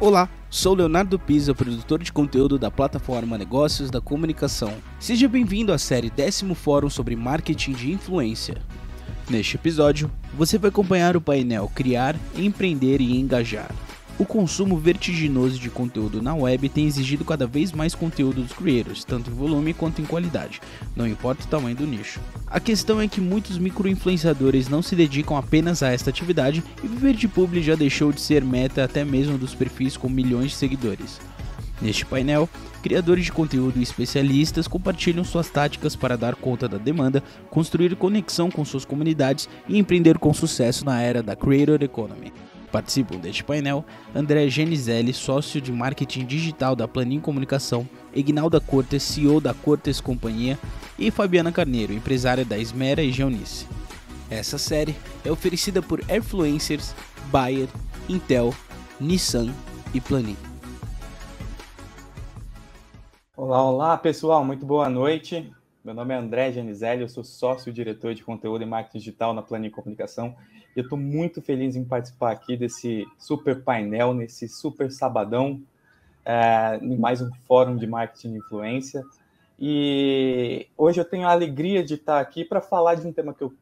Olá, sou Leonardo Pisa, produtor de conteúdo da plataforma Negócios da Comunicação. Seja bem-vindo à série Décimo Fórum sobre Marketing de Influência. Neste episódio, você vai acompanhar o painel Criar, Empreender e Engajar. O consumo vertiginoso de conteúdo na web tem exigido cada vez mais conteúdo dos creators, tanto em volume quanto em qualidade, não importa o tamanho do nicho. A questão é que muitos microinfluenciadores não se dedicam apenas a esta atividade e viver de publi já deixou de ser meta até mesmo dos perfis com milhões de seguidores. Neste painel, criadores de conteúdo e especialistas compartilham suas táticas para dar conta da demanda, construir conexão com suas comunidades e empreender com sucesso na era da Creator Economy. Participam deste painel André Genizelli, sócio de marketing digital da Planin Comunicação, Ignalda Cortes, CEO da Cortes Companhia, e Fabiana Carneiro, empresária da Esmera e Geonice. Essa série é oferecida por Airfluencers, Bayer, Intel, Nissan e Planin. Olá, olá pessoal, muito boa noite. Meu nome é André Genizelli, eu sou sócio-diretor de conteúdo e marketing digital na Planin Comunicação. E eu estou muito feliz em participar aqui desse super painel, nesse super sabadão, é, em mais um fórum de marketing de influência. E hoje eu tenho a alegria de estar aqui para falar de um tema que eu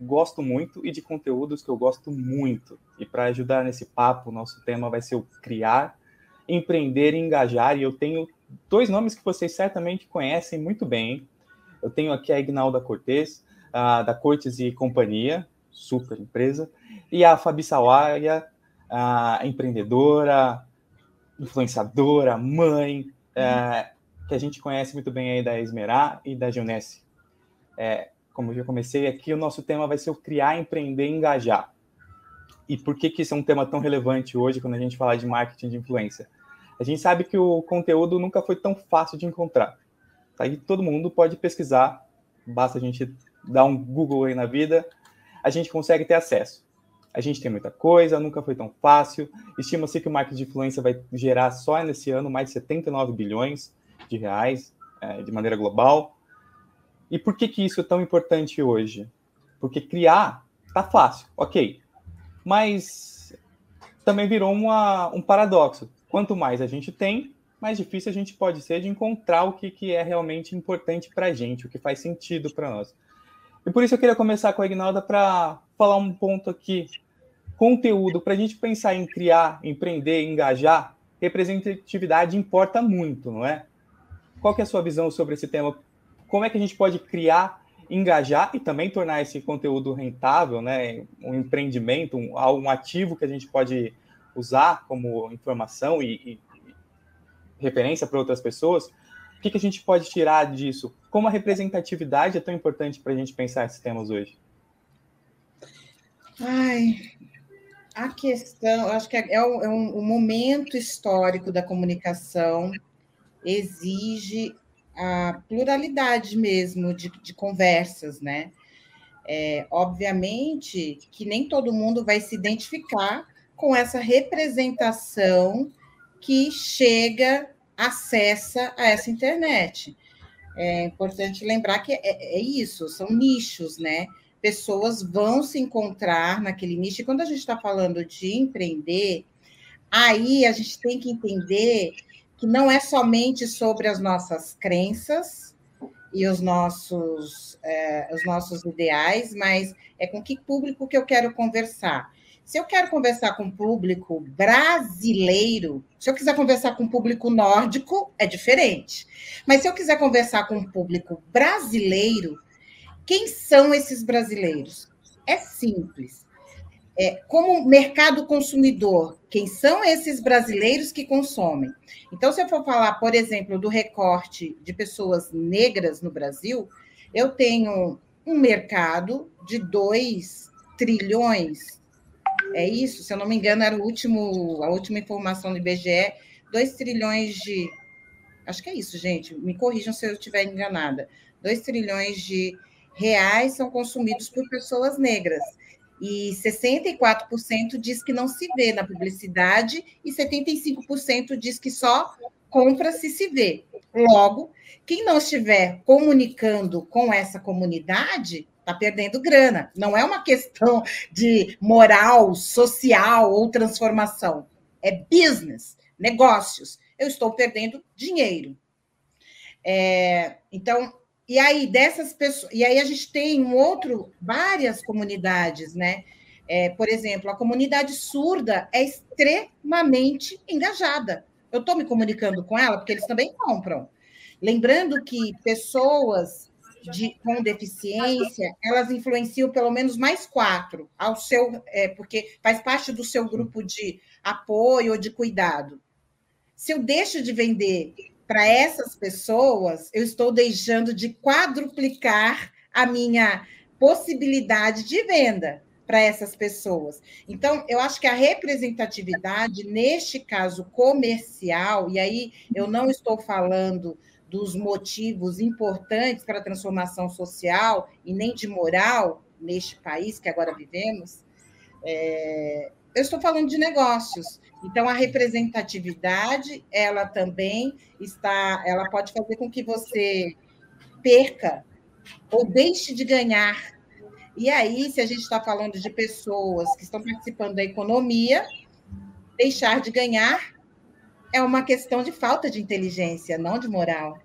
gosto muito e de conteúdos que eu gosto muito. E para ajudar nesse papo, nosso tema vai ser o criar, empreender e engajar. E eu tenho dois nomes que vocês certamente conhecem muito bem. Eu tenho aqui a Ignalda Cortes, uh, da Cortes e Companhia, super empresa, e a Fabi Sawaia, a empreendedora, influenciadora, mãe, uh, que a gente conhece muito bem aí da Esmerá e da Junesse. É, como eu já comecei aqui, o nosso tema vai ser o criar, empreender e engajar. E por que, que isso é um tema tão relevante hoje quando a gente fala de marketing de influência? A gente sabe que o conteúdo nunca foi tão fácil de encontrar. Aí todo mundo pode pesquisar, basta a gente dar um Google aí na vida, a gente consegue ter acesso. A gente tem muita coisa, nunca foi tão fácil. Estima-se que o marketing de influência vai gerar só nesse ano mais de 79 bilhões de reais é, de maneira global. E por que, que isso é tão importante hoje? Porque criar tá fácil, ok. Mas também virou uma, um paradoxo. Quanto mais a gente tem, mais difícil a gente pode ser de encontrar o que, que é realmente importante para a gente, o que faz sentido para nós. E por isso eu queria começar com a Ignalda para falar um ponto aqui. Conteúdo, para a gente pensar em criar, empreender, engajar, representatividade importa muito, não é? Qual que é a sua visão sobre esse tema? Como é que a gente pode criar, engajar e também tornar esse conteúdo rentável, né? Um empreendimento, um, um ativo que a gente pode usar como informação e, e referência para outras pessoas, o que, que a gente pode tirar disso? Como a representatividade é tão importante para a gente pensar esses temas hoje? Ai, a questão, acho que é, é, um, é um, um momento histórico da comunicação exige a pluralidade mesmo de, de conversas, né? É, obviamente que nem todo mundo vai se identificar com essa representação que chega, acessa a essa internet. É importante lembrar que é, é isso, são nichos, né? Pessoas vão se encontrar naquele nicho. E quando a gente está falando de empreender, aí a gente tem que entender que não é somente sobre as nossas crenças e os nossos, é, os nossos ideais, mas é com que público que eu quero conversar. Se eu quero conversar com o público brasileiro, se eu quiser conversar com o público nórdico, é diferente. Mas se eu quiser conversar com o público brasileiro, quem são esses brasileiros? É simples. É, como mercado consumidor, quem são esses brasileiros que consomem? Então, se eu for falar, por exemplo, do recorte de pessoas negras no Brasil, eu tenho um mercado de 2 trilhões é isso, se eu não me engano, era o último, a última informação do IBGE, 2 trilhões de. Acho que é isso, gente. Me corrijam se eu estiver enganada. 2 trilhões de reais são consumidos por pessoas negras. E 64% diz que não se vê na publicidade, e 75% diz que só compra-se se vê. Logo, quem não estiver comunicando com essa comunidade está perdendo grana. Não é uma questão de moral, social ou transformação. É business, negócios. Eu estou perdendo dinheiro. É, então, e aí dessas pessoas, e aí a gente tem um outro, várias comunidades, né? É, por exemplo, a comunidade surda é extremamente engajada. Eu estou me comunicando com ela porque eles também compram. Lembrando que pessoas de, com deficiência, elas influenciam pelo menos mais quatro ao seu, é, porque faz parte do seu grupo de apoio ou de cuidado. Se eu deixo de vender para essas pessoas, eu estou deixando de quadruplicar a minha possibilidade de venda para essas pessoas. Então, eu acho que a representatividade, neste caso comercial, e aí eu não estou falando dos motivos importantes para a transformação social e nem de moral neste país que agora vivemos, é, eu estou falando de negócios. Então, a representatividade, ela também está, ela pode fazer com que você perca ou deixe de ganhar e aí, se a gente está falando de pessoas que estão participando da economia, deixar de ganhar é uma questão de falta de inteligência, não de moral.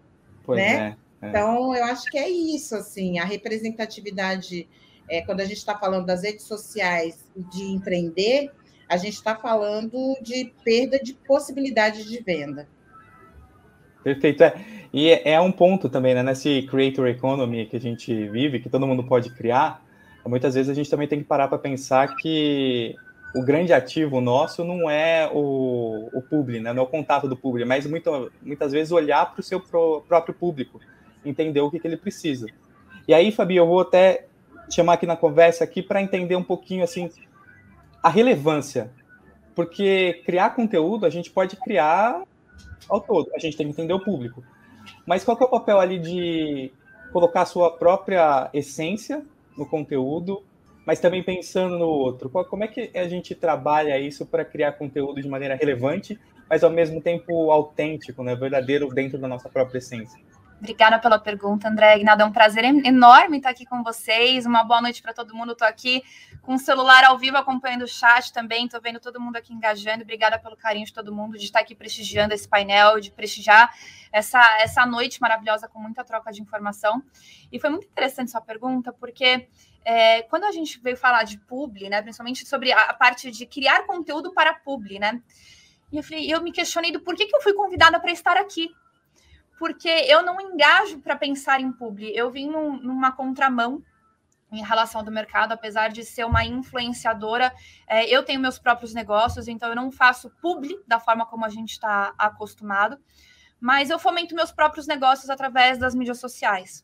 Pois né? É, é. Então, eu acho que é isso, assim, a representatividade, é, quando a gente está falando das redes sociais de empreender, a gente está falando de perda de possibilidade de venda. Perfeito. É. E é um ponto também, né, nesse creator economy que a gente vive, que todo mundo pode criar, muitas vezes a gente também tem que parar para pensar que o grande ativo nosso não é o, o público, né? não é o contato do público, mas muito, muitas vezes olhar para o seu pro, próprio público, entender o que, que ele precisa. E aí, Fabi, eu vou até chamar aqui na conversa aqui para entender um pouquinho assim a relevância, porque criar conteúdo a gente pode criar ao todo, a gente tem que entender o público. Mas qual é o papel ali de colocar a sua própria essência no conteúdo, mas também pensando no outro. Como é que a gente trabalha isso para criar conteúdo de maneira relevante, mas ao mesmo tempo autêntico, né, verdadeiro dentro da nossa própria essência? Obrigada pela pergunta, André. Ignaldo, é um prazer enorme estar aqui com vocês. Uma boa noite para todo mundo. Estou aqui com o celular ao vivo acompanhando o chat também. Estou vendo todo mundo aqui engajando. Obrigada pelo carinho de todo mundo, de estar aqui prestigiando esse painel, de prestigiar essa, essa noite maravilhosa com muita troca de informação. E foi muito interessante sua pergunta, porque é, quando a gente veio falar de publi, né, principalmente sobre a, a parte de criar conteúdo para publi, né? E eu, falei, eu me questionei do porquê que eu fui convidada para estar aqui porque eu não engajo para pensar em publi. Eu vim num, numa contramão em relação do mercado, apesar de ser uma influenciadora, é, eu tenho meus próprios negócios, então eu não faço publi da forma como a gente está acostumado, mas eu fomento meus próprios negócios através das mídias sociais.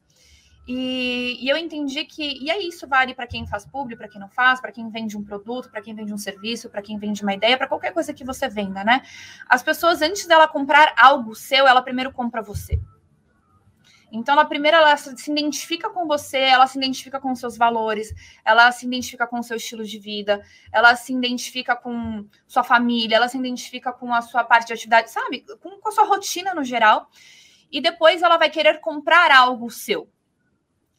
E, e, eu entendi que, e é isso vale para quem faz público, para quem não faz, para quem vende um produto, para quem vende um serviço, para quem vende uma ideia, para qualquer coisa que você venda, né? As pessoas, antes dela comprar algo seu, ela primeiro compra você. Então, ela primeiro ela se identifica com você, ela se identifica com seus valores, ela se identifica com seu estilo de vida, ela se identifica com sua família, ela se identifica com a sua parte de atividade, sabe? Com, com a sua rotina no geral. E depois ela vai querer comprar algo seu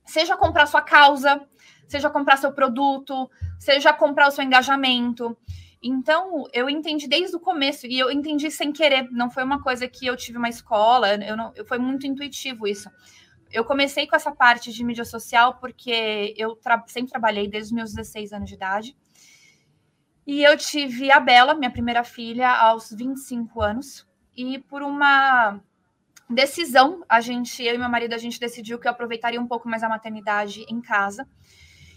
seja comprar sua causa, seja comprar seu produto, seja comprar o seu engajamento. Então, eu entendi desde o começo, e eu entendi sem querer, não foi uma coisa que eu tive uma escola, eu não, foi muito intuitivo isso. Eu comecei com essa parte de mídia social porque eu tra sempre trabalhei desde os meus 16 anos de idade. E eu tive a Bela, minha primeira filha, aos 25 anos. E por uma decisão, a gente, eu e meu marido, a gente decidiu que eu aproveitaria um pouco mais a maternidade em casa.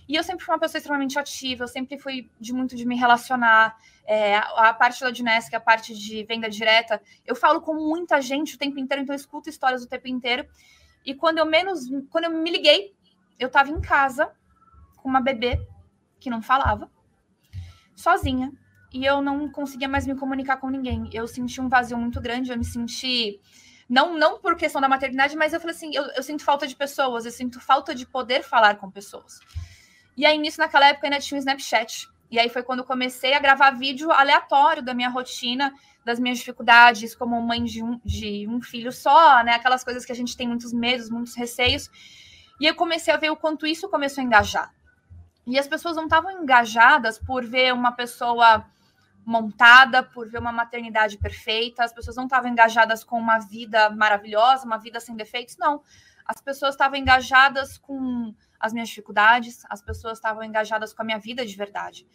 E eu sempre fui uma pessoa extremamente ativa, eu sempre fui de muito de me relacionar. É, a parte da Dinesc, a parte de venda direta, eu falo com muita gente o tempo inteiro, então eu escuto histórias o tempo inteiro. E quando eu menos, quando eu me liguei, eu estava em casa com uma bebê que não falava, sozinha, e eu não conseguia mais me comunicar com ninguém. Eu senti um vazio muito grande, eu me senti não, não por questão da maternidade, mas eu falei assim: eu, eu sinto falta de pessoas, eu sinto falta de poder falar com pessoas. E aí, nisso, naquela época, ainda tinha o Snapchat. E aí foi quando comecei a gravar vídeo aleatório da minha rotina, das minhas dificuldades como mãe de um, de um filho só, né? Aquelas coisas que a gente tem muitos medos, muitos receios. E eu comecei a ver o quanto isso começou a engajar. E as pessoas não estavam engajadas por ver uma pessoa montada, por ver uma maternidade perfeita, as pessoas não estavam engajadas com uma vida maravilhosa, uma vida sem defeitos, não. As pessoas estavam engajadas com as minhas dificuldades, as pessoas estavam engajadas com a minha vida de verdade.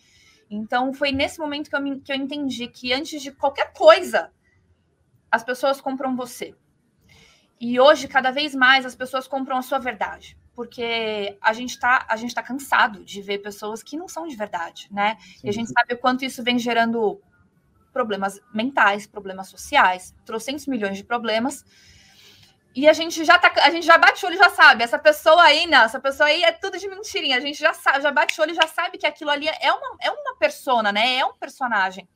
Então, foi nesse momento que eu, me, que eu entendi que antes de qualquer coisa, as pessoas compram você. E hoje, cada vez mais, as pessoas compram a sua verdade. Porque a gente está a gente tá cansado de ver pessoas que não são de verdade, né? Sim. E a gente sabe o quanto isso vem gerando problemas mentais, problemas sociais, trocentos milhões de problemas e a gente já tá, a gente já bate o olho e já sabe, essa pessoa aí, não, essa pessoa aí é tudo de mentirinha. A gente já sabe, já bate o olho e já sabe que aquilo ali é uma, é uma persona, né? É um personagem.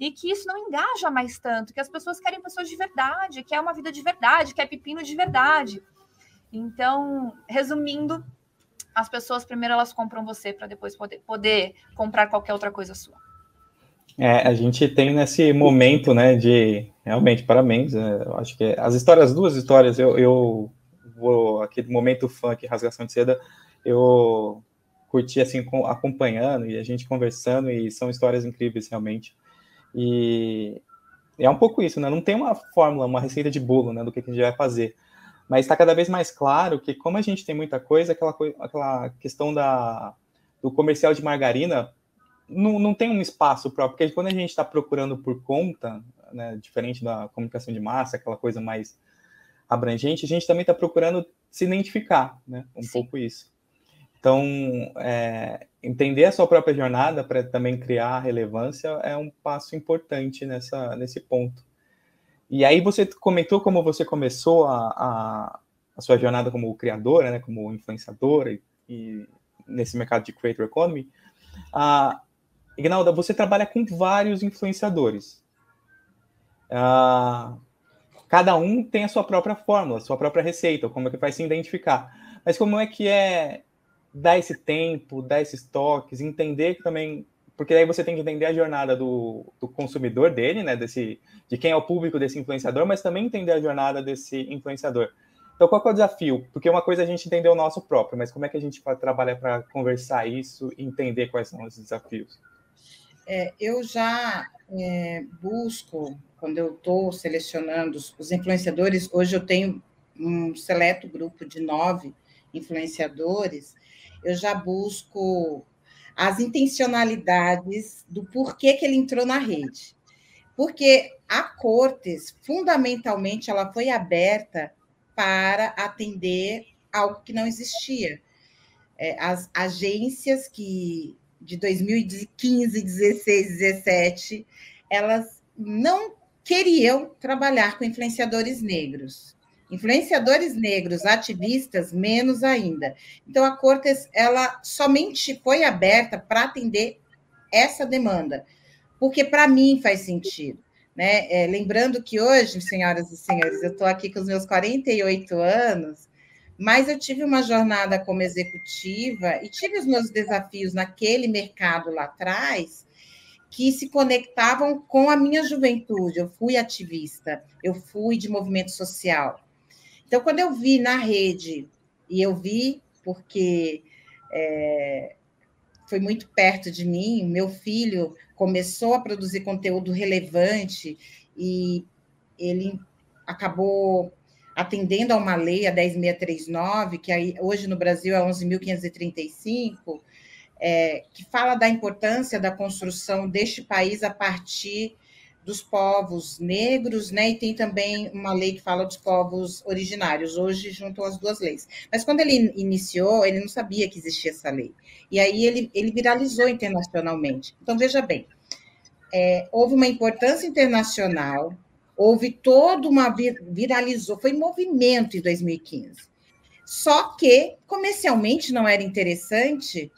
E que isso não engaja mais tanto, que as pessoas querem pessoas de verdade, que é uma vida de verdade, que é pepino de verdade. Então, resumindo, as pessoas primeiro elas compram você para depois poder, poder comprar qualquer outra coisa sua. É, a gente tem nesse momento, né, de realmente parabéns. Né, eu acho que as histórias, duas histórias, eu, eu vou aquele momento funk, rasgação de seda, eu curti assim acompanhando e a gente conversando e são histórias incríveis realmente. E é um pouco isso, né? Não tem uma fórmula, uma receita de bolo, né, do que a gente vai fazer. Mas está cada vez mais claro que como a gente tem muita coisa, aquela aquela questão da do comercial de margarina não, não tem um espaço próprio, porque quando a gente está procurando por conta, né, diferente da comunicação de massa, aquela coisa mais abrangente, a gente também está procurando se identificar, né, um Sim. pouco isso. Então, é, entender a sua própria jornada para também criar relevância é um passo importante nessa, nesse ponto. E aí você comentou como você começou a, a, a sua jornada como criadora, né, como influenciadora e, e nesse mercado de creator economy. Ah, Ignalda, você trabalha com vários influenciadores. Uh, cada um tem a sua própria fórmula, sua própria receita, como é que vai se identificar. Mas como é que é dar esse tempo, dar esses toques, entender também, porque aí você tem que entender a jornada do, do consumidor dele, né, desse, de quem é o público desse influenciador, mas também entender a jornada desse influenciador. Então, qual é o desafio? Porque uma coisa é a gente entender o nosso próprio, mas como é que a gente trabalha para conversar isso e entender quais são os desafios? é, eu já é, busco, quando eu estou selecionando os, influenciadores, hoje eu tenho um seleto grupo de nove influenciadores, eu já busco as intencionalidades do porquê que ele entrou na rede. Porque a Cortes, fundamentalmente, ela foi aberta para atender algo que não existia. É, as agências que de 2015, 16, 17, elas não queriam trabalhar com influenciadores negros. Influenciadores negros, ativistas, menos ainda. Então, a Cortes, ela somente foi aberta para atender essa demanda, porque para mim faz sentido. Né? É, lembrando que hoje, senhoras e senhores, eu estou aqui com os meus 48 anos, mas eu tive uma jornada como executiva e tive os meus desafios naquele mercado lá atrás que se conectavam com a minha juventude. Eu fui ativista, eu fui de movimento social. Então, quando eu vi na rede, e eu vi porque é, foi muito perto de mim, meu filho começou a produzir conteúdo relevante e ele acabou atendendo a uma lei, a 10639, que aí, hoje no Brasil é 11.535, é, que fala da importância da construção deste país a partir dos povos negros, né? E tem também uma lei que fala dos povos originários. Hoje juntam as duas leis. Mas quando ele iniciou, ele não sabia que existia essa lei. E aí ele, ele viralizou internacionalmente. Então, veja bem, é, houve uma importância internacional Houve toda uma viralizou, foi movimento em 2015. Só que comercialmente não era interessante.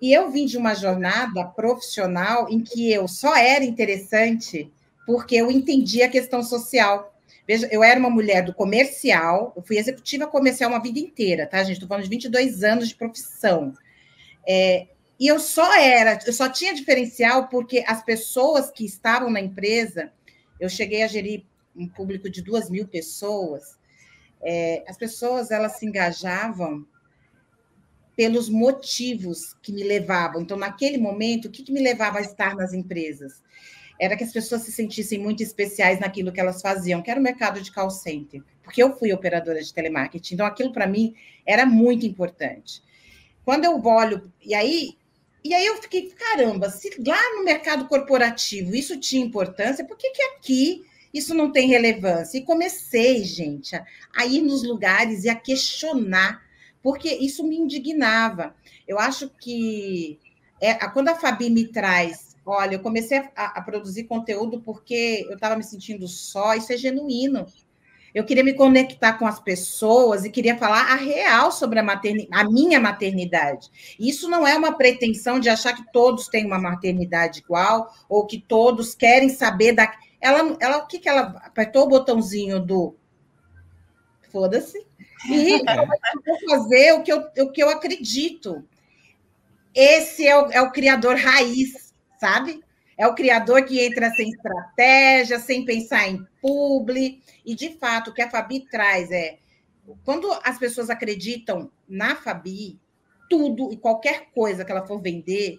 E eu vim de uma jornada profissional em que eu só era interessante porque eu entendia a questão social. Veja, eu era uma mulher do comercial, eu fui executiva comercial uma vida inteira, tá, gente? Estou falando de 22 anos de profissão. É, e eu só era, eu só tinha diferencial porque as pessoas que estavam na empresa eu cheguei a gerir um público de duas mil pessoas, é, as pessoas elas se engajavam pelos motivos que me levavam. Então, naquele momento, o que, que me levava a estar nas empresas? Era que as pessoas se sentissem muito especiais naquilo que elas faziam, que era o mercado de call center, porque eu fui operadora de telemarketing, então aquilo para mim era muito importante. Quando eu olho, e aí, e aí eu fiquei, caramba, se lá no mercado corporativo isso tinha importância, por que, que aqui isso não tem relevância? E comecei, gente, a, a ir nos lugares e a questionar, porque isso me indignava. Eu acho que é, quando a Fabi me traz, olha, eu comecei a, a produzir conteúdo porque eu estava me sentindo só, isso é genuíno. Eu queria me conectar com as pessoas e queria falar a real sobre a, a minha maternidade. Isso não é uma pretensão de achar que todos têm uma maternidade igual ou que todos querem saber da ela, ela, o que, que ela apertou o botãozinho do foda-se e é. vou fazer o que, eu, o que eu acredito. Esse é o, é o criador raiz, sabe? É o criador que entra sem estratégia, sem pensar em publi. E, de fato, o que a Fabi traz é quando as pessoas acreditam na Fabi, tudo e qualquer coisa que ela for vender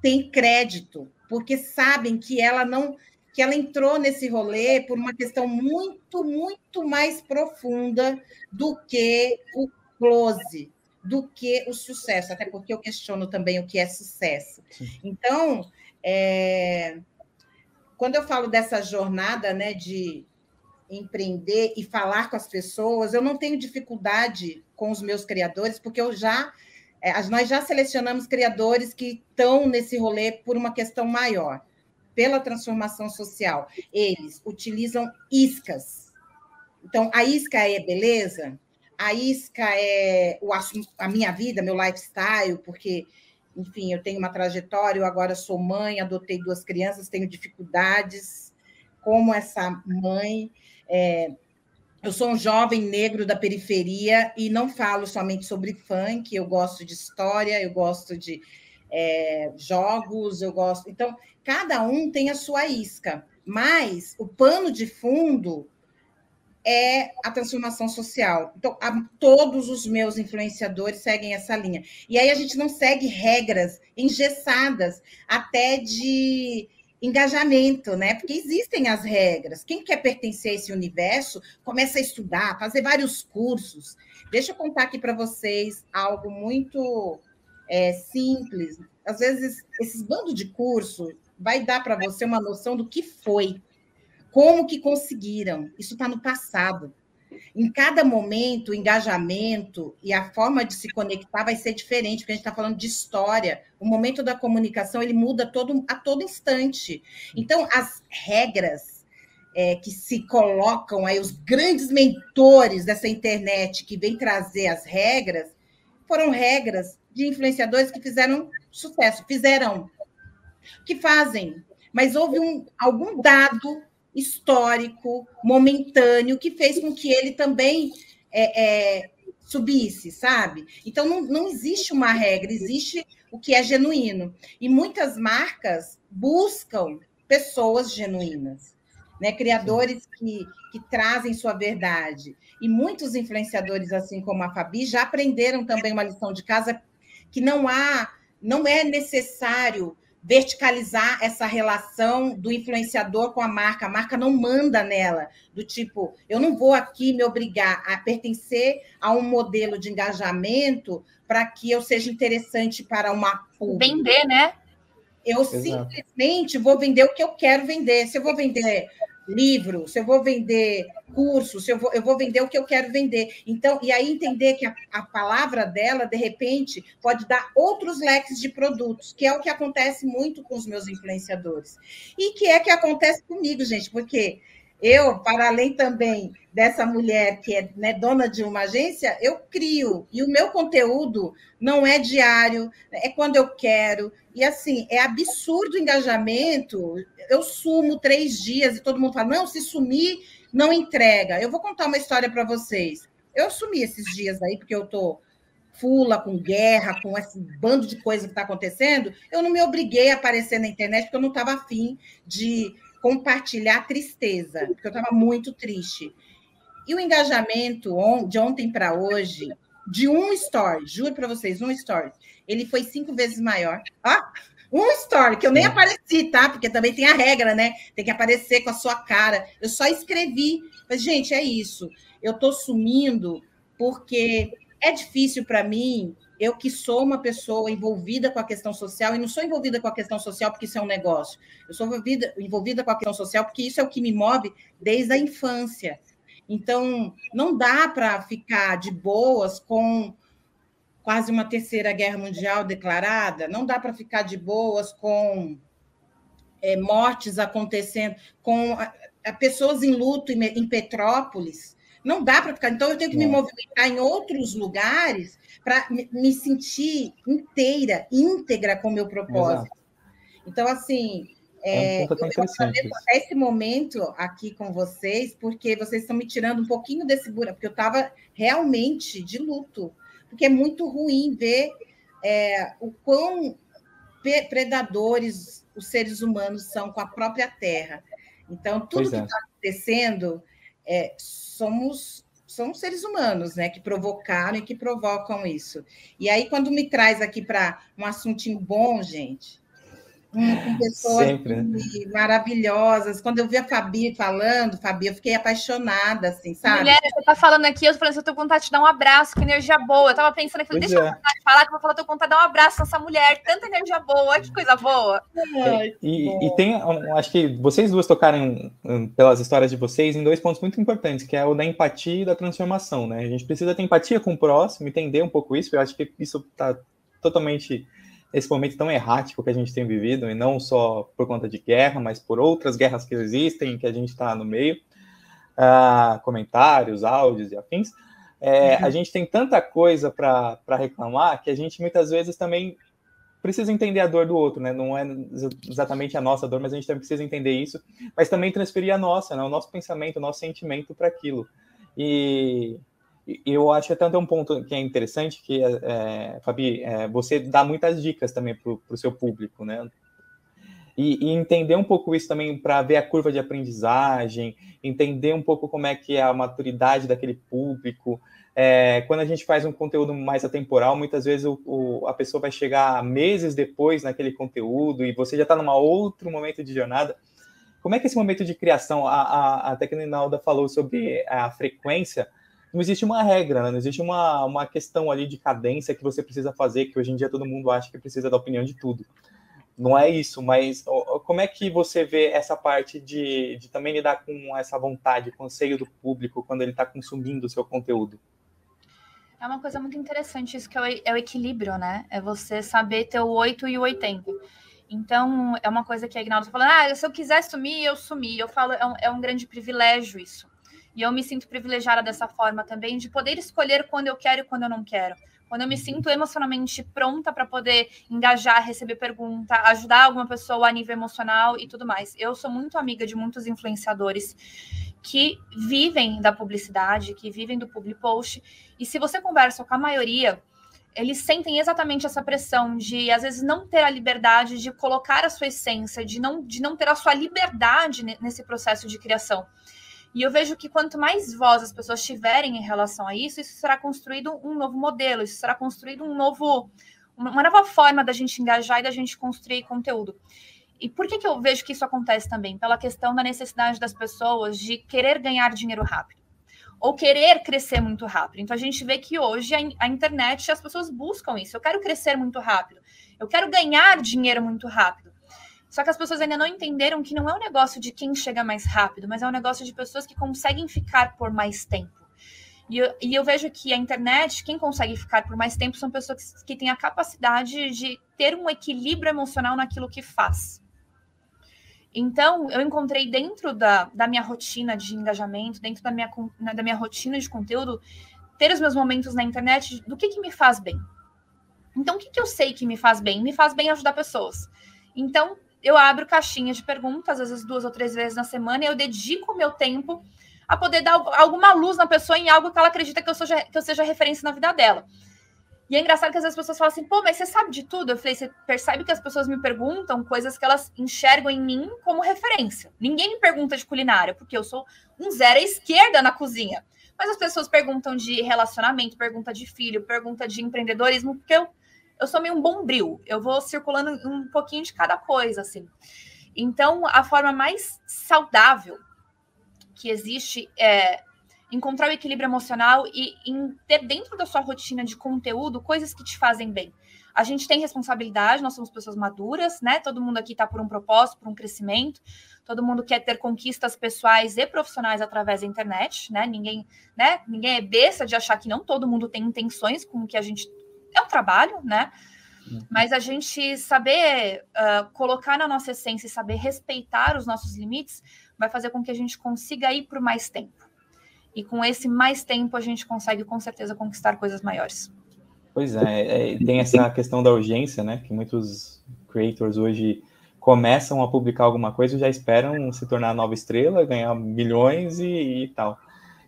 tem crédito, porque sabem que ela não que ela entrou nesse rolê por uma questão muito, muito mais profunda do que o close, do que o sucesso, até porque eu questiono também o que é sucesso. Então, é, quando eu falo dessa jornada né, de empreender e falar com as pessoas, eu não tenho dificuldade com os meus criadores, porque eu já é, nós já selecionamos criadores que estão nesse rolê por uma questão maior pela transformação social. Eles utilizam iscas. Então, a isca é beleza, a isca é o, a minha vida, meu lifestyle, porque, enfim, eu tenho uma trajetória, eu agora sou mãe, adotei duas crianças, tenho dificuldades como essa mãe. É, eu sou um jovem negro da periferia e não falo somente sobre funk, eu gosto de história, eu gosto de é, jogos, eu gosto. Então, cada um tem a sua isca, mas o pano de fundo é a transformação social. Então, a, todos os meus influenciadores seguem essa linha. E aí a gente não segue regras engessadas, até de engajamento, né? Porque existem as regras. Quem quer pertencer a esse universo começa a estudar, fazer vários cursos. Deixa eu contar aqui para vocês algo muito é, simples. Às vezes, esses bandos de curso vai dar para você uma noção do que foi, como que conseguiram. Isso está no passado. Em cada momento, o engajamento e a forma de se conectar vai ser diferente, porque a gente está falando de história. O momento da comunicação ele muda todo, a todo instante. Então, as regras é, que se colocam aí, os grandes mentores dessa internet que vêm trazer as regras, foram regras de influenciadores que fizeram sucesso, fizeram que fazem, mas houve um, algum dado histórico, momentâneo, que fez com que ele também é, é, subisse, sabe? Então, não, não existe uma regra, existe o que é genuíno. E muitas marcas buscam pessoas genuínas, né? criadores que, que trazem sua verdade. E muitos influenciadores, assim como a Fabi, já aprenderam também uma lição de casa que não há, não é necessário verticalizar essa relação do influenciador com a marca. A marca não manda nela, do tipo, eu não vou aqui me obrigar a pertencer a um modelo de engajamento para que eu seja interessante para uma pública. Vender, né? Eu Exato. simplesmente vou vender o que eu quero vender. Se eu vou vender livro, se eu vou vender curso, se eu vou, eu vou vender o que eu quero vender. Então, e aí entender que a, a palavra dela, de repente, pode dar outros leques de produtos, que é o que acontece muito com os meus influenciadores. E que é que acontece comigo, gente, porque eu, para além também dessa mulher que é né, dona de uma agência, eu crio. E o meu conteúdo não é diário, é quando eu quero. E assim, é absurdo o engajamento. Eu sumo três dias e todo mundo fala: não, se sumir, não entrega. Eu vou contar uma história para vocês. Eu sumi esses dias aí, porque eu estou fula, com guerra, com esse bando de coisa que está acontecendo. Eu não me obriguei a aparecer na internet, porque eu não estava afim de compartilhar tristeza, porque eu estava muito triste. E o engajamento de ontem para hoje, de um story, juro para vocês, um story, ele foi cinco vezes maior. Ah, um story, que eu nem apareci, tá? Porque também tem a regra, né? Tem que aparecer com a sua cara. Eu só escrevi. Mas, gente, é isso. Eu tô sumindo porque é difícil para mim eu que sou uma pessoa envolvida com a questão social, e não sou envolvida com a questão social porque isso é um negócio, eu sou envolvida, envolvida com a questão social porque isso é o que me move desde a infância. Então, não dá para ficar de boas com quase uma terceira guerra mundial declarada, não dá para ficar de boas com é, mortes acontecendo, com a, a pessoas em luto em, em Petrópolis. Não dá para ficar. Então, eu tenho que me movimentar em outros lugares para me sentir inteira, íntegra com o meu propósito. Exato. Então, assim, é, é um eu fazer esse momento aqui com vocês, porque vocês estão me tirando um pouquinho desse buraco, porque eu estava realmente de luto, porque é muito ruim ver é, o quão predadores os seres humanos são com a própria terra. Então, tudo pois que está é. acontecendo, é, somos são seres humanos, né, que provocaram e que provocam isso. E aí, quando me traz aqui para um assuntinho bom, gente, com pessoas Sempre, né? maravilhosas. Quando eu vi a Fabi falando, Fabi, eu fiquei apaixonada, assim, sabe? Mulher, você tá falando aqui, eu tô falando, eu tô com vontade de dar um abraço, que energia boa. Eu tava pensando aqui, deixa é. eu falar, que eu vou falar, tô com vontade de dar um abraço nessa mulher, tanta energia boa, que coisa boa. Ai, e, e, tem, acho que vocês duas tocaram pelas histórias de vocês em dois pontos muito importantes, que é o da empatia e da transformação, né? A gente precisa ter empatia com o próximo, entender um pouco isso, eu acho que isso tá totalmente esse momento tão errático que a gente tem vivido, e não só por conta de guerra, mas por outras guerras que existem, que a gente está no meio, uh, comentários, áudios e afins, é, uhum. a gente tem tanta coisa para reclamar que a gente muitas vezes também precisa entender a dor do outro, né? Não é exatamente a nossa dor, mas a gente também precisa entender isso, mas também transferir a nossa, né? O nosso pensamento, o nosso sentimento para aquilo. E eu acho até um ponto que é interessante, que, é, Fabi, é, você dá muitas dicas também para o seu público, né? E, e, entender um pouco isso também para ver a curva de aprendizagem, entender um pouco como é que é a maturidade daquele público. É, quando a gente faz um conteúdo mais atemporal, muitas vezes o, o, a pessoa vai chegar meses depois naquele conteúdo e você já está num outro momento de jornada. Como é que esse momento de criação, a, a, a Ninalda falou sobre a frequência, não existe uma regra, né? não existe uma, uma questão ali de cadência que você precisa fazer, que hoje em dia todo mundo acha que precisa da opinião de tudo. Não é isso, mas como é que você vê essa parte de, de também lidar com essa vontade, com o seio do público, quando ele está consumindo o seu conteúdo? É uma coisa muito interessante isso, que é o, é o equilíbrio, né? É você saber ter o 8 e o 80. Então, é uma coisa que a Ignaldo está falando, ah, se eu quiser sumir, eu sumi. Eu falo, é um, é um grande privilégio isso. E eu me sinto privilegiada dessa forma também, de poder escolher quando eu quero e quando eu não quero. Quando eu me sinto emocionalmente pronta para poder engajar, receber pergunta, ajudar alguma pessoa a nível emocional e tudo mais. Eu sou muito amiga de muitos influenciadores que vivem da publicidade, que vivem do public post. E se você conversa com a maioria, eles sentem exatamente essa pressão de, às vezes, não ter a liberdade de colocar a sua essência, de não, de não ter a sua liberdade nesse processo de criação. E eu vejo que quanto mais voz as pessoas tiverem em relação a isso, isso será construído um novo modelo, isso será construído um novo, uma nova forma da gente engajar e da gente construir conteúdo. E por que, que eu vejo que isso acontece também? Pela questão da necessidade das pessoas de querer ganhar dinheiro rápido ou querer crescer muito rápido. Então a gente vê que hoje a, a, internet as pessoas buscam isso. Eu quero crescer muito rápido. Eu quero ganhar dinheiro muito rápido. Só que as pessoas ainda não entenderam que não é um negócio de quem chega mais rápido, mas é um negócio de pessoas que conseguem ficar por mais tempo. E eu, e eu vejo que a internet, quem consegue ficar por mais tempo são pessoas que, que têm a capacidade de ter um equilíbrio emocional naquilo que faz. Então, eu encontrei dentro da, da minha rotina de engajamento, dentro da minha, da minha rotina de conteúdo, ter os meus momentos na internet do que, que me faz bem. Então, o que, que eu sei que me faz bem? Me faz bem ajudar pessoas. Então, eu abro caixinhas de perguntas, às vezes duas ou três vezes na semana, e eu dedico o meu tempo a poder dar alguma luz na pessoa em algo que ela acredita que eu, seja, que eu seja referência na vida dela. E é engraçado que às vezes as pessoas falam assim, pô, mas você sabe de tudo? Eu falei, você percebe que as pessoas me perguntam coisas que elas enxergam em mim como referência. Ninguém me pergunta de culinária, porque eu sou um zero à esquerda na cozinha. Mas as pessoas perguntam de relacionamento, pergunta de filho, pergunta de empreendedorismo, porque eu, eu sou meio um bombril. Eu vou circulando um pouquinho de cada coisa, assim. Então, a forma mais saudável que existe é encontrar o equilíbrio emocional e ter dentro da sua rotina de conteúdo coisas que te fazem bem. A gente tem responsabilidade, nós somos pessoas maduras, né? Todo mundo aqui está por um propósito, por um crescimento. Todo mundo quer ter conquistas pessoais e profissionais através da internet, né? Ninguém, né? Ninguém é besta de achar que não todo mundo tem intenções com o que a gente é um trabalho, né? Uhum. Mas a gente saber uh, colocar na nossa essência e saber respeitar os nossos limites vai fazer com que a gente consiga ir por mais tempo. E com esse mais tempo, a gente consegue com certeza conquistar coisas maiores. Pois é, é, tem essa questão da urgência, né? Que muitos creators hoje começam a publicar alguma coisa e já esperam se tornar nova estrela, ganhar milhões e, e tal.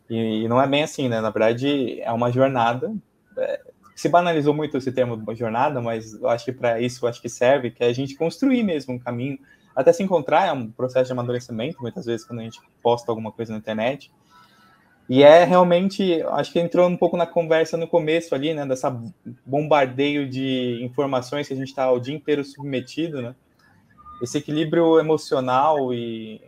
E, e, não é bem assim, né? Na verdade, é uma jornada. É, se banalizou muito esse termo jornada, mas eu acho que para isso acho que serve, que é a gente construir mesmo um caminho, até se encontrar, é um processo de amadurecimento, muitas vezes quando a gente posta alguma coisa na internet, e é realmente, acho que entrou um pouco na conversa no começo ali, né, dessa bombardeio de informações que a gente está o dia inteiro submetido, né? Esse equilíbrio emocional e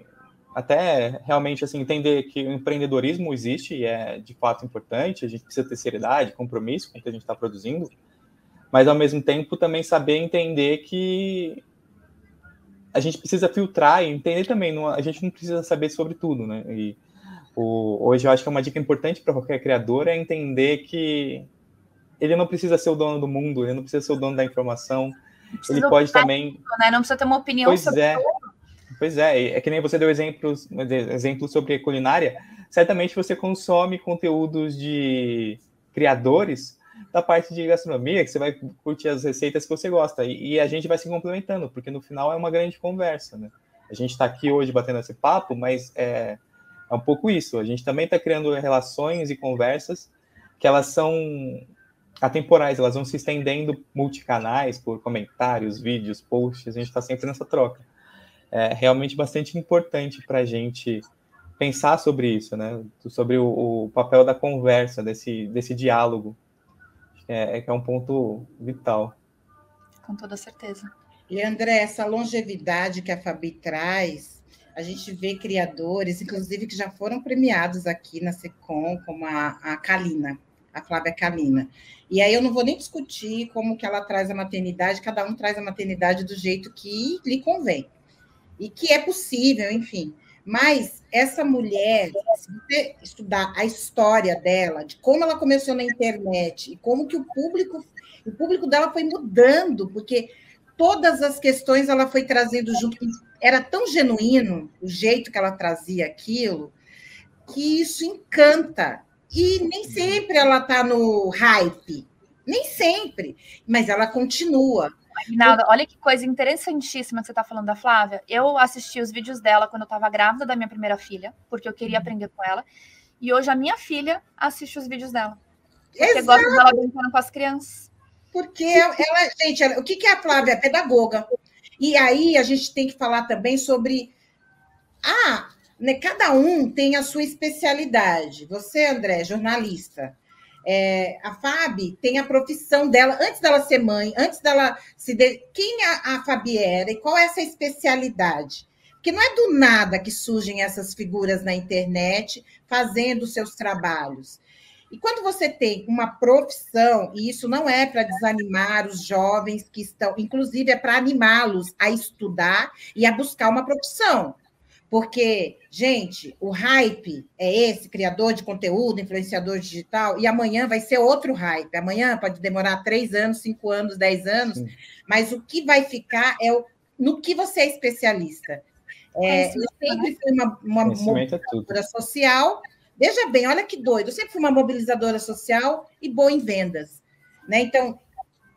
até realmente assim entender que o empreendedorismo existe e é de fato importante, a gente precisa ter seriedade, compromisso com o que a gente está produzindo, mas ao mesmo tempo também saber entender que a gente precisa filtrar e entender também, não, a gente não precisa saber sobre tudo, né? E, o, hoje eu acho que é uma dica importante para qualquer criador é entender que ele não precisa ser o dono do mundo, ele não precisa ser o dono da informação. Ele pode também. né? Não precisa ter uma opinião pois sobre é. Tudo. Pois é, é que nem você deu exemplos, exemplos sobre culinária. Certamente você consome conteúdos de criadores da parte de gastronomia, que você vai curtir as receitas que você gosta. E, e a gente vai se complementando, porque no final é uma grande conversa, né? A gente está aqui hoje batendo esse papo, mas é, é um pouco isso. A gente também está criando relações e conversas que elas são atemporais, elas vão se estendendo multicanais por comentários, vídeos, posts, a gente está sempre nessa troca. É realmente bastante importante para a gente pensar sobre isso, né? Sobre o, o, papel da conversa, desse, desse diálogo, é, é, é um ponto vital. Com toda certeza. E André, essa longevidade que a Fabi traz, a gente vê criadores, inclusive que já foram premiados aqui na SECOM, como a, a Kalina, a Flávia Kalina. E aí eu não vou nem discutir como que ela traz a maternidade, cada um traz a maternidade do jeito que lhe convém. E que é possível, enfim. Mas essa mulher, se você estudar a história dela, de como ela começou na internet e como que o público, o público dela foi mudando, porque todas as questões ela foi trazendo junto. Era tão genuíno o jeito que ela trazia aquilo, que isso encanta. E nem sempre ela está no hype, nem sempre, mas ela continua. Nada, olha que coisa interessantíssima que você está falando da Flávia. Eu assisti os vídeos dela quando eu estava grávida da minha primeira filha, porque eu queria uhum. aprender com ela. E hoje a minha filha assiste os vídeos dela. Porque Exato. gosta dela brincando com as crianças. Porque ela, gente, ela, o que, que é a Flávia? É pedagoga. E aí a gente tem que falar também sobre. Ah, né, cada um tem a sua especialidade. Você, André, jornalista. É, a Fabi tem a profissão dela, antes dela ser mãe, antes dela se. De... Quem a, a Fabi era e qual é essa especialidade? Porque não é do nada que surgem essas figuras na internet fazendo seus trabalhos. E quando você tem uma profissão, e isso não é para desanimar os jovens que estão, inclusive é para animá-los a estudar e a buscar uma profissão. Porque, gente, o hype é esse, criador de conteúdo, influenciador digital, e amanhã vai ser outro hype. Amanhã pode demorar três anos, cinco anos, dez anos, Sim. mas o que vai ficar é o, no que você é especialista. É, eu sempre fui uma, uma é mobilizadora social, Veja bem, olha que doido. Eu sempre fui uma mobilizadora social e boa em vendas. Né? Então,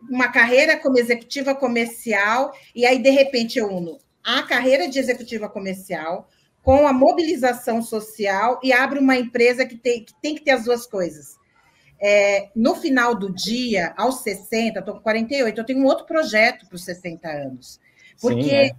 uma carreira como executiva comercial, e aí, de repente, eu uno a carreira de executiva comercial com a mobilização social e abro uma empresa que tem que, tem que ter as duas coisas. é, no final do dia, aos 60, estou com 48, eu tenho um outro projeto para os 60 anos. Porque Sim, é.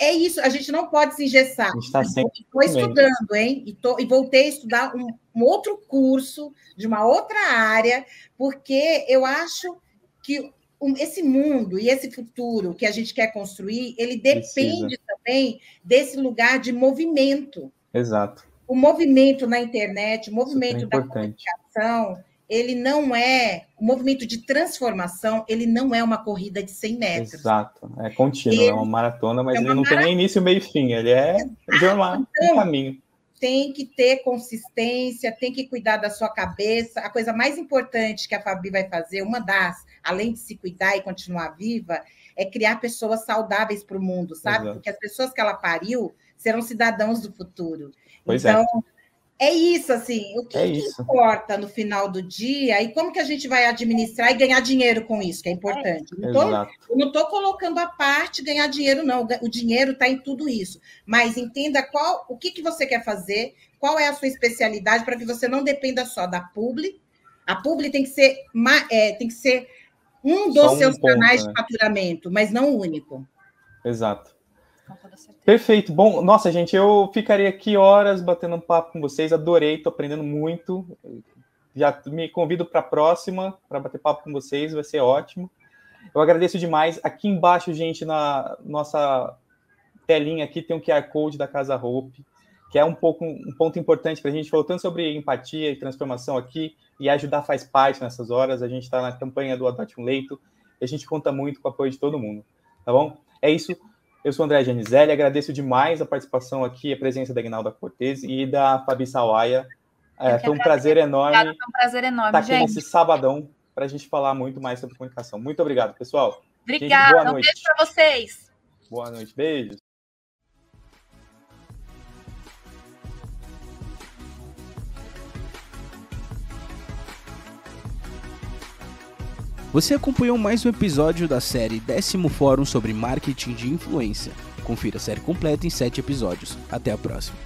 é. isso, a gente não pode se engessar. Estou estudando, hein? E, tô, e voltei a estudar um, um outro curso de uma outra área, porque eu acho que esse mundo e esse futuro que a gente quer construir, ele depende Precisa. também desse lugar de movimento. Exato. O movimento na internet, o movimento da comunicação, ele não é o movimento de transformação, ele não é uma corrida de 100 metros. Exato, é contínuo, ele é uma maratona, mas é uma ele não maratona. tem nem início, meio e fim, ele é de uma, então, um caminho. Tem que ter consistência, tem que cuidar da sua cabeça. A coisa mais importante que a Fabi vai fazer, uma das, além de se cuidar e continuar viva, é criar pessoas saudáveis para o mundo, sabe? Exato. Porque as pessoas que ela pariu serão cidadãos do futuro. Pois é. então, é é isso, assim, o que, é que importa no final do dia e como que a gente vai administrar e ganhar dinheiro com isso, que é importante. É, eu não estou colocando a parte ganhar dinheiro, não. O dinheiro está em tudo isso. Mas entenda qual o que, que você quer fazer, qual é a sua especialidade, para que você não dependa só da publi. A publi tem que ser, é, tem que ser um dos um seus ponto, canais né? de faturamento, mas não o único. Exato. Perfeito. Bom, nossa, gente, eu ficaria aqui horas batendo um papo com vocês. Adorei, estou aprendendo muito. Já me convido para a próxima, para bater papo com vocês, vai ser ótimo. Eu agradeço demais. Aqui embaixo, gente, na nossa telinha aqui tem um QR Code da Casa Hope, que é um pouco um ponto importante para a gente, falou tanto sobre empatia e transformação aqui, e ajudar faz parte nessas horas. A gente está na campanha do Adote um Leito, e a gente conta muito com o apoio de todo mundo, tá bom? É isso. Eu sou o André Janizelli, agradeço demais a participação aqui, a presença da Ignalda Cortez e da Fabi Sawaia. É, foi um prazer enorme. Obrigado, foi um prazer enorme, estar aqui gente. nesse sabadão para a gente falar muito mais sobre comunicação. Muito obrigado, pessoal. Obrigada, um beijo para vocês. Boa noite, beijos. Você acompanhou mais um episódio da série Décimo Fórum sobre Marketing de Influência. Confira a série completa em 7 episódios. Até a próxima.